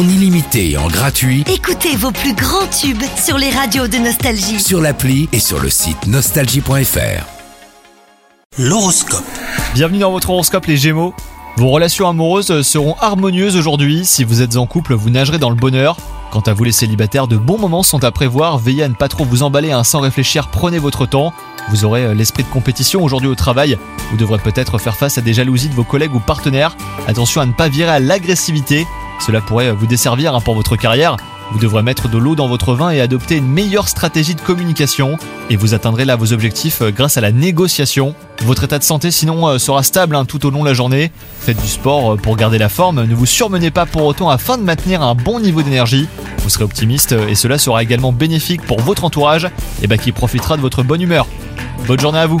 en illimité et en gratuit Écoutez vos plus grands tubes sur les radios de Nostalgie. sur l'appli et sur le site nostalgie.fr. L'horoscope. Bienvenue dans votre horoscope les Gémeaux. Vos relations amoureuses seront harmonieuses aujourd'hui. Si vous êtes en couple, vous nagerez dans le bonheur. Quant à vous les célibataires, de bons moments sont à prévoir. Veillez à ne pas trop vous emballer hein, sans réfléchir, prenez votre temps. Vous aurez euh, l'esprit de compétition aujourd'hui au travail. Vous devrez peut-être faire face à des jalousies de vos collègues ou partenaires. Attention à ne pas virer à l'agressivité. Cela pourrait vous desservir hein, pour votre carrière. Vous devrez mettre de l'eau dans votre vin et adopter une meilleure stratégie de communication. Et vous atteindrez là vos objectifs euh, grâce à la négociation. Votre état de santé sinon euh, sera stable hein, tout au long de la journée. Faites du sport euh, pour garder la forme. Ne vous surmenez pas pour autant afin de maintenir un bon niveau d'énergie. Vous serez optimiste et cela sera également bénéfique pour votre entourage et bah, qui profitera de votre bonne humeur. Bonne journée à vous